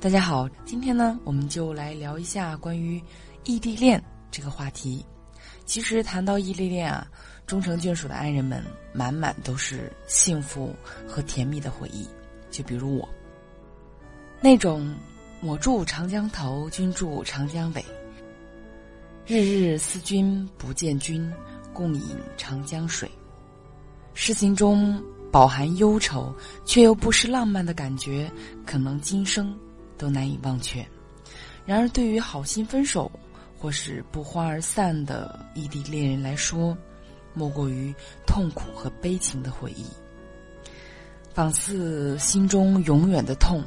大家好，今天呢，我们就来聊一下关于异地恋这个话题。其实谈到异地恋啊，终成眷属的爱人们满满都是幸福和甜蜜的回忆。就比如我，那种我住长江头，君住长江尾，日日思君不见君，共饮长江水。诗情中饱含忧愁，却又不失浪漫的感觉，可能今生。都难以忘却。然而，对于好心分手或是不欢而散的异地恋人来说，莫过于痛苦和悲情的回忆，仿似心中永远的痛。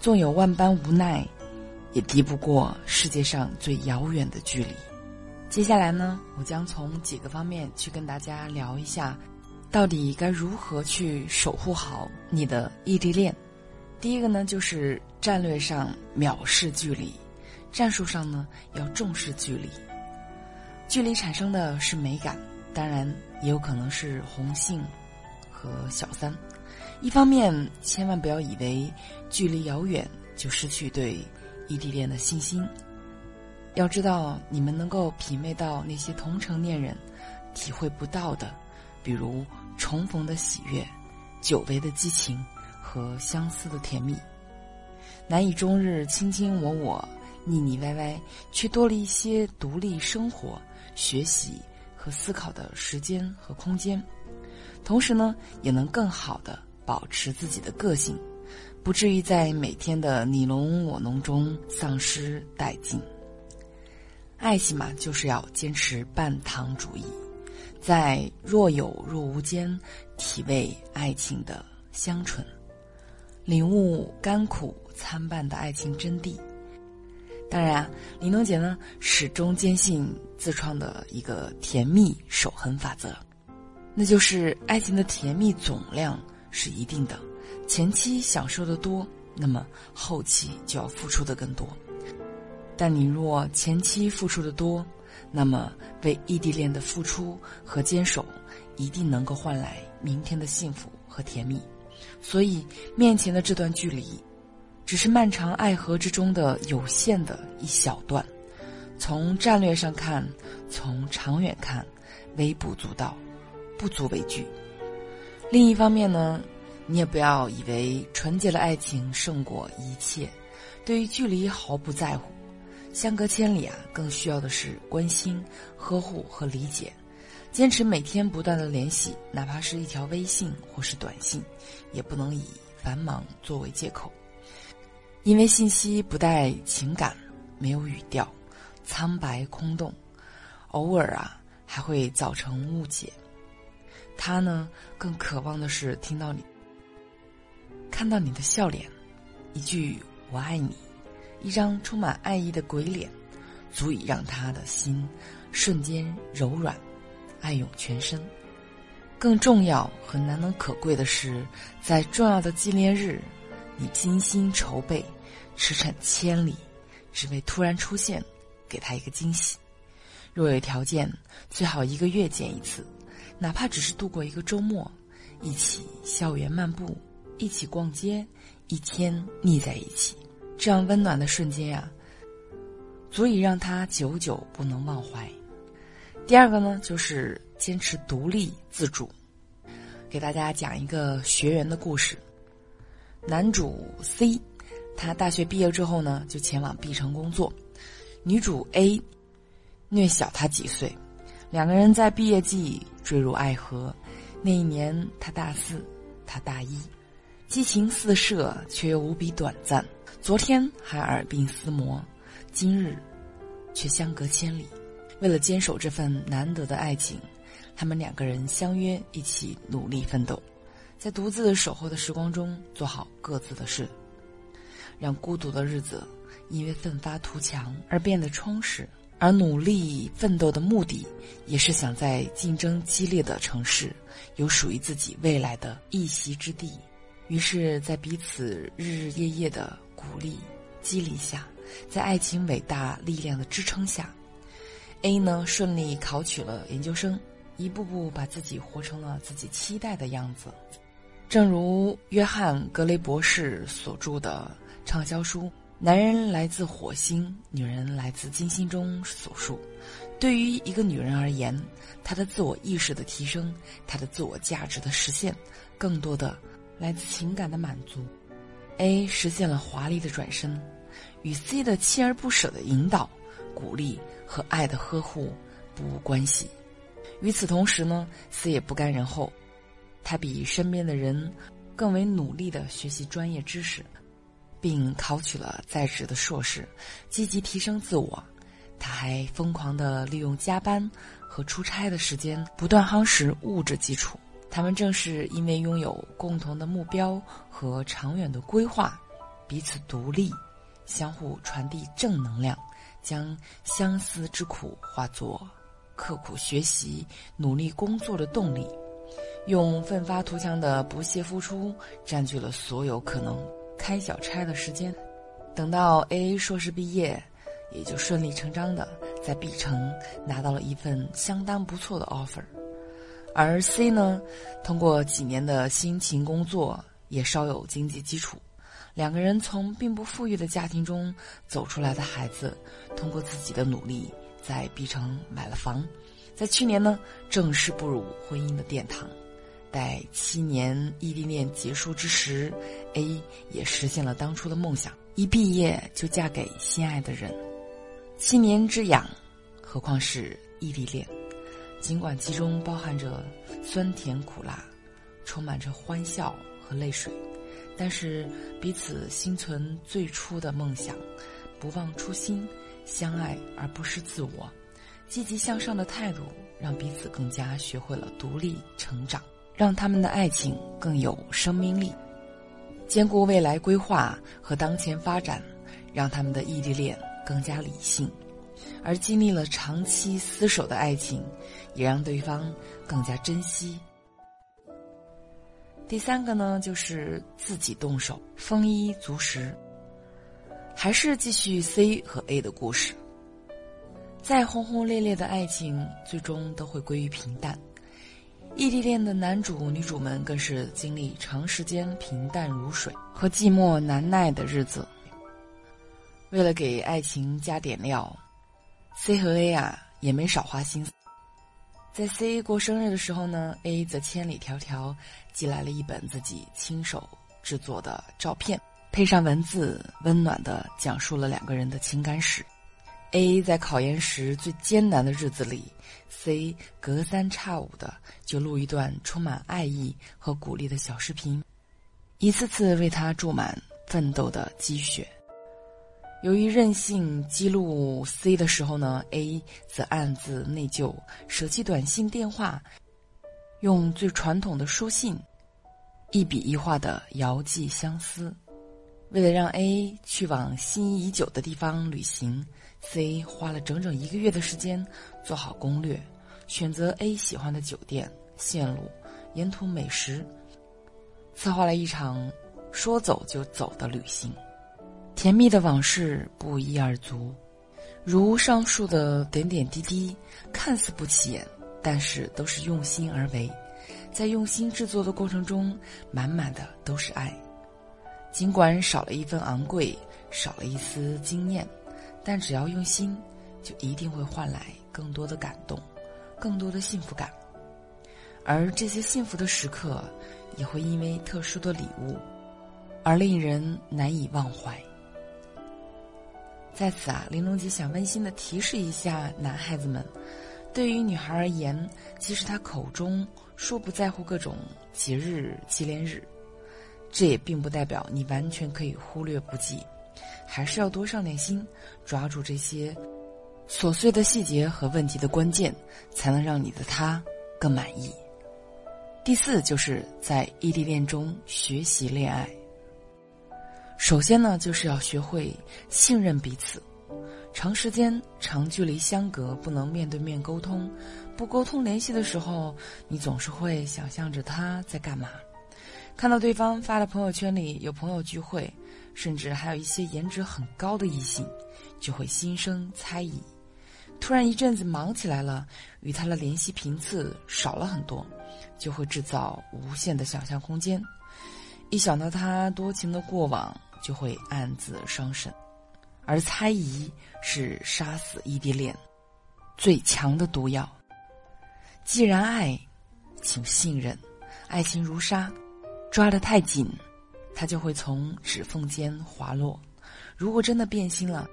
纵有万般无奈，也敌不过世界上最遥远的距离。接下来呢，我将从几个方面去跟大家聊一下，到底该如何去守护好你的异地恋。第一个呢，就是战略上藐视距离，战术上呢要重视距离。距离产生的是美感，当然也有可能是红杏和小三。一方面，千万不要以为距离遥远就失去对异地恋的信心。要知道，你们能够品味到那些同城恋人体会不到的，比如重逢的喜悦，久违的激情。和相思的甜蜜，难以终日卿卿我我、腻腻歪歪，却多了一些独立生活、学习和思考的时间和空间。同时呢，也能更好的保持自己的个性，不至于在每天的你侬我侬中丧失殆尽。爱情嘛，就是要坚持半糖主义，在若有若无间体味爱情的香醇。领悟甘苦参半的爱情真谛。当然啊，李能姐呢始终坚信自创的一个甜蜜守恒法则，那就是爱情的甜蜜总量是一定的，前期享受的多，那么后期就要付出的更多。但你若前期付出的多，那么为异地恋的付出和坚守，一定能够换来明天的幸福和甜蜜。所以，面前的这段距离，只是漫长爱河之中的有限的一小段。从战略上看，从长远看，微不足道，不足为惧。另一方面呢，你也不要以为纯洁的爱情胜过一切，对于距离毫不在乎。相隔千里啊，更需要的是关心、呵护和理解。坚持每天不断的联系，哪怕是一条微信或是短信，也不能以繁忙作为借口。因为信息不带情感，没有语调，苍白空洞，偶尔啊还会造成误解。他呢更渴望的是听到你，看到你的笑脸，一句“我爱你”，一张充满爱意的鬼脸，足以让他的心瞬间柔软。爱涌全身，更重要和难能可贵的是，在重要的纪念日，你精心筹备，驰骋千里，只为突然出现，给他一个惊喜。若有条件，最好一个月见一次，哪怕只是度过一个周末，一起校园漫步，一起逛街，一天腻在一起，这样温暖的瞬间呀，足以让他久久不能忘怀。第二个呢，就是坚持独立自主。给大家讲一个学员的故事。男主 C，他大学毕业之后呢，就前往 B 城工作。女主 A，略小他几岁，两个人在毕业季坠入爱河。那一年他大四，他大一，激情四射，却又无比短暂。昨天还耳鬓厮磨，今日却相隔千里。为了坚守这份难得的爱情，他们两个人相约一起努力奋斗，在独自守候的时光中做好各自的事，让孤独的日子因为奋发图强而变得充实。而努力奋斗的目的，也是想在竞争激烈的城市有属于自己未来的一席之地。于是，在彼此日日夜夜的鼓励、激励下，在爱情伟大力量的支撑下。A 呢顺利考取了研究生，一步步把自己活成了自己期待的样子。正如约翰·格雷博士所著的畅销书《男人来自火星，女人来自金星中所述。对于一个女人而言，她的自我意识的提升，她的自我价值的实现，更多的来自情感的满足。A 实现了华丽的转身，与 C 的锲而不舍的引导、鼓励和爱的呵护不无关系。与此同时呢，C 也不甘人后，他比身边的人更为努力的学习专业知识。并考取了在职的硕士，积极提升自我。他还疯狂地利用加班和出差的时间，不断夯实物质基础。他们正是因为拥有共同的目标和长远的规划，彼此独立，相互传递正能量，将相思之苦化作刻苦学习、努力工作的动力，用奋发图强的不懈付出占据了所有可能。开小差的时间，等到 A 硕士毕业，也就顺理成章的在 B 城拿到了一份相当不错的 offer，而 C 呢，通过几年的辛勤工作，也稍有经济基础。两个人从并不富裕的家庭中走出来的孩子，通过自己的努力，在 B 城买了房，在去年呢，正式步入婚姻的殿堂。待七年异地恋结束之时，A 也实现了当初的梦想，一毕业就嫁给心爱的人。七年之痒，何况是异地恋？尽管其中包含着酸甜苦辣，充满着欢笑和泪水，但是彼此心存最初的梦想，不忘初心，相爱而不失自我，积极向上的态度，让彼此更加学会了独立成长。让他们的爱情更有生命力，兼顾未来规划和当前发展，让他们的异地恋更加理性；而经历了长期厮守的爱情，也让对方更加珍惜。第三个呢，就是自己动手，丰衣足食。还是继续 C 和 A 的故事，再轰轰烈烈的爱情，最终都会归于平淡。异地恋的男主女主们更是经历长时间平淡如水和寂寞难耐的日子。为了给爱情加点料，C 和 A 啊也没少花心思。在 C 过生日的时候呢，A 则千里迢迢寄来了一本自己亲手制作的照片，配上文字，温暖的讲述了两个人的情感史。A 在考研时最艰难的日子里，C 隔三差五的就录一段充满爱意和鼓励的小视频，一次次为他注满奋斗的积雪。由于任性记录 C 的时候呢，A 则暗自内疚，舍弃短信电话，用最传统的书信，一笔一画的遥寄相思。为了让 A 去往心仪已久的地方旅行，C 花了整整一个月的时间做好攻略，选择 A 喜欢的酒店、线路、沿途美食，策划了一场说走就走的旅行。甜蜜的往事不一而足，如上述的点点滴滴，看似不起眼，但是都是用心而为，在用心制作的过程中，满满的都是爱。尽管少了一份昂贵，少了一丝惊艳，但只要用心，就一定会换来更多的感动，更多的幸福感。而这些幸福的时刻，也会因为特殊的礼物，而令人难以忘怀。在此啊，玲珑姐想温馨的提示一下男孩子们：对于女孩而言，即使她口中说不在乎各种节日纪念日。这也并不代表你完全可以忽略不计，还是要多上点心，抓住这些琐碎的细节和问题的关键，才能让你的他更满意。第四，就是在异地恋中学习恋爱。首先呢，就是要学会信任彼此。长时间、长距离相隔，不能面对面沟通，不沟通联系的时候，你总是会想象着他在干嘛。看到对方发的朋友圈里有朋友聚会，甚至还有一些颜值很高的异性，就会心生猜疑。突然一阵子忙起来了，与他的联系频次少了很多，就会制造无限的想象空间。一想到他多情的过往，就会暗自伤神。而猜疑是杀死异地恋最强的毒药。既然爱，请信任。爱情如沙，抓得太紧，它就会从指缝间滑落。如果真的变心了，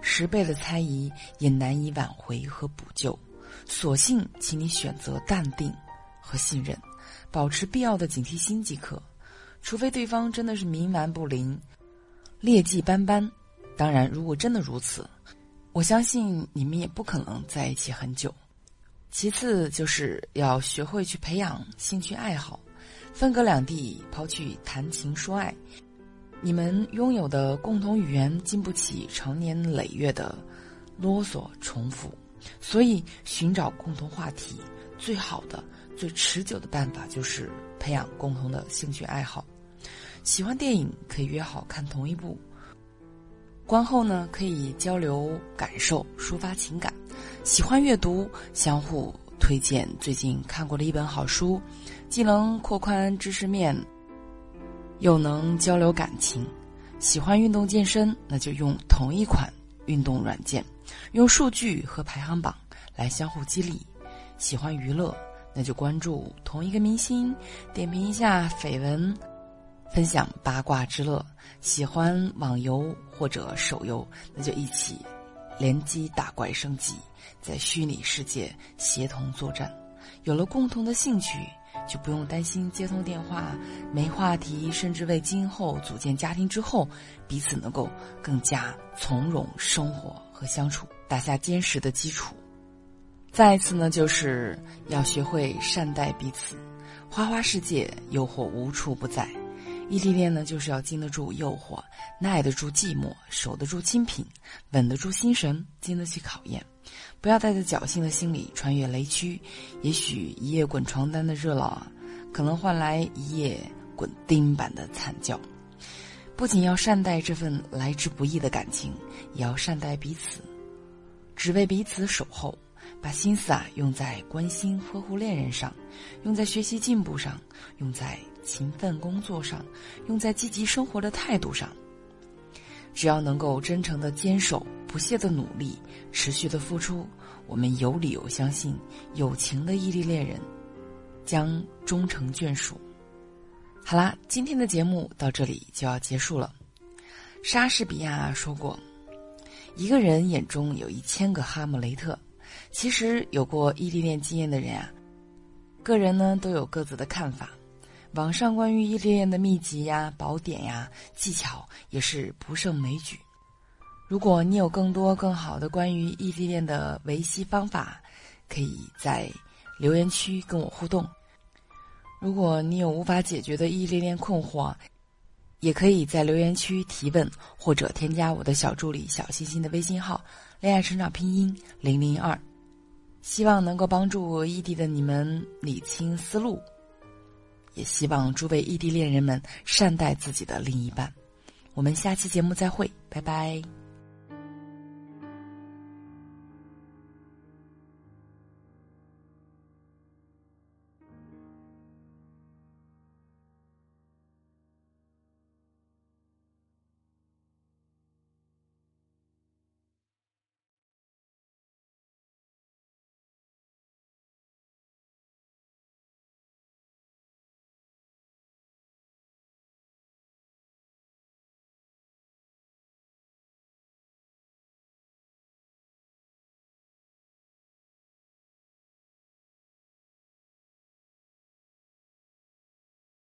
十倍的猜疑也难以挽回和补救。索性，请你选择淡定和信任，保持必要的警惕心即可。除非对方真的是冥顽不灵、劣迹斑斑。当然，如果真的如此，我相信你们也不可能在一起很久。其次，就是要学会去培养兴趣爱好。分隔两地，抛去谈情说爱，你们拥有的共同语言经不起长年累月的啰嗦重复。所以，寻找共同话题，最好的、最持久的办法就是培养共同的兴趣爱好。喜欢电影，可以约好看同一部。观后呢，可以交流感受，抒发情感；喜欢阅读，相互推荐最近看过的一本好书，既能扩宽知识面，又能交流感情。喜欢运动健身，那就用同一款运动软件，用数据和排行榜来相互激励。喜欢娱乐，那就关注同一个明星，点评一下绯闻。分享八卦之乐，喜欢网游或者手游，那就一起联机打怪升级，在虚拟世界协同作战。有了共同的兴趣，就不用担心接通电话没话题，甚至为今后组建家庭之后彼此能够更加从容生活和相处打下坚实的基础。再一次呢，就是要学会善待彼此。花花世界，诱惑无处不在。异地恋呢，就是要经得住诱惑，耐得住寂寞，守得住清贫，稳得住心神，经得起考验。不要带着侥幸的心理穿越雷区，也许一夜滚床单的热闹啊，可能换来一夜滚钉板的惨叫。不仅要善待这份来之不易的感情，也要善待彼此，只为彼此守候。把心思啊用在关心呵护恋人上，用在学习进步上，用在勤奋工作上，用在积极生活的态度上。只要能够真诚的坚守、不懈的努力、持续的付出，我们有理由相信，有情的异地恋人将终成眷属。好啦，今天的节目到这里就要结束了。莎士比亚说过：“一个人眼中有一千个哈姆雷特。”其实有过异地恋经验的人啊，个人呢都有各自的看法。网上关于异地恋的秘籍呀、宝典呀、技巧也是不胜枚举。如果你有更多更好的关于异地恋的维系方法，可以在留言区跟我互动。如果你有无法解决的异地恋困惑，也可以在留言区提问，或者添加我的小助理小星星的微信号“恋爱成长拼音零零二”，希望能够帮助异地的你们理清思路，也希望诸位异地恋人们善待自己的另一半。我们下期节目再会，拜拜。